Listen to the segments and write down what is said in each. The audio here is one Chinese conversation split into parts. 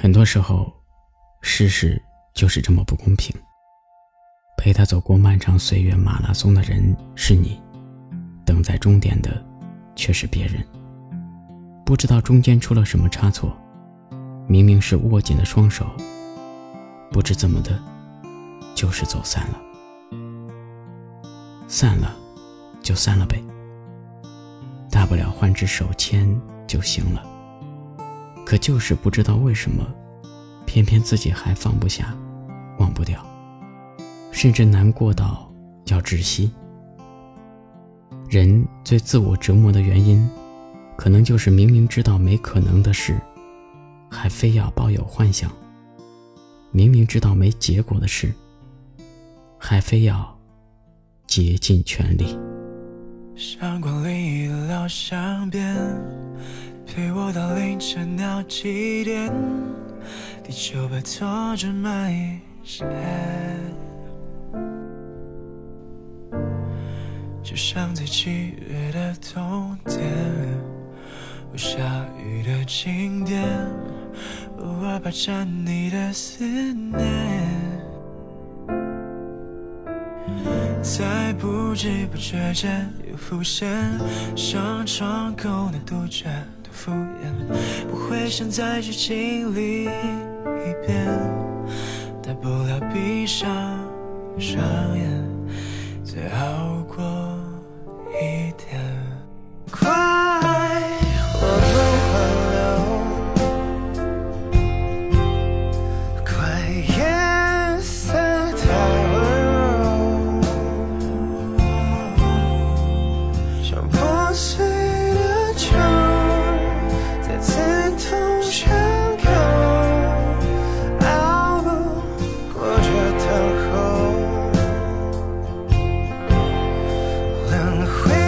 很多时候，世事就是这么不公平。陪他走过漫长岁月马拉松的人是你，等在终点的却是别人。不知道中间出了什么差错，明明是握紧了双手，不知怎么的，就是走散了。散了，就散了呗，大不了换只手牵就行了。可就是不知道为什么，偏偏自己还放不下，忘不掉，甚至难过到要窒息。人最自我折磨的原因，可能就是明明知道没可能的事，还非要抱有幻想；明明知道没结果的事，还非要竭尽全力。相馆里的老乡边。陪我到凌晨到几点？地球摆脱着蔓线，就像在七月的冬天，下雨的晴天，偶尔霸占你的思念。在不知不觉间又浮现上窗口的杜鹃。敷衍，不会想再去经历一遍，大不了闭上双眼，最好回。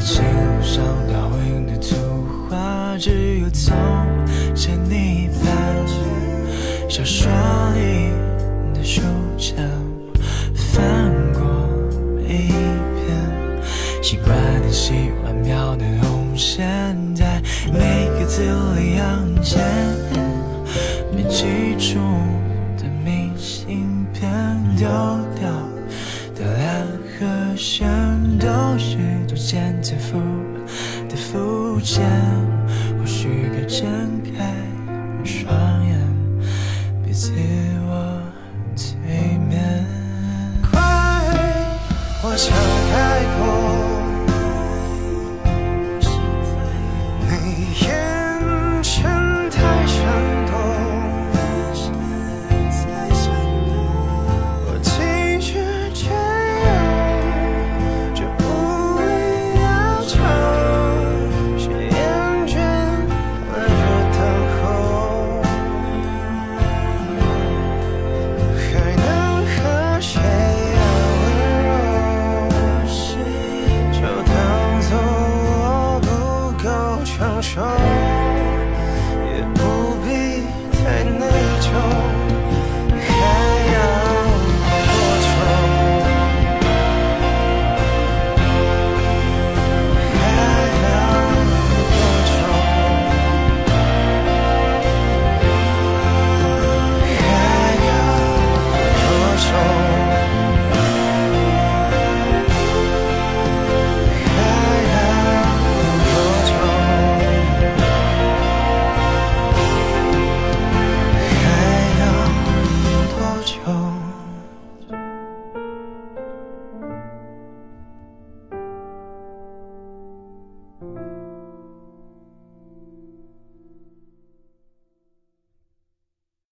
上倒影的图画，只有从前你翻小说里的书签，翻过每一篇，习惯的喜欢描的红线，在每个字里行间，没记住的明信片，丢和弦，都是逐渐在复。的浮浅，或许该睁开双眼，别自我催眠。快，我想开。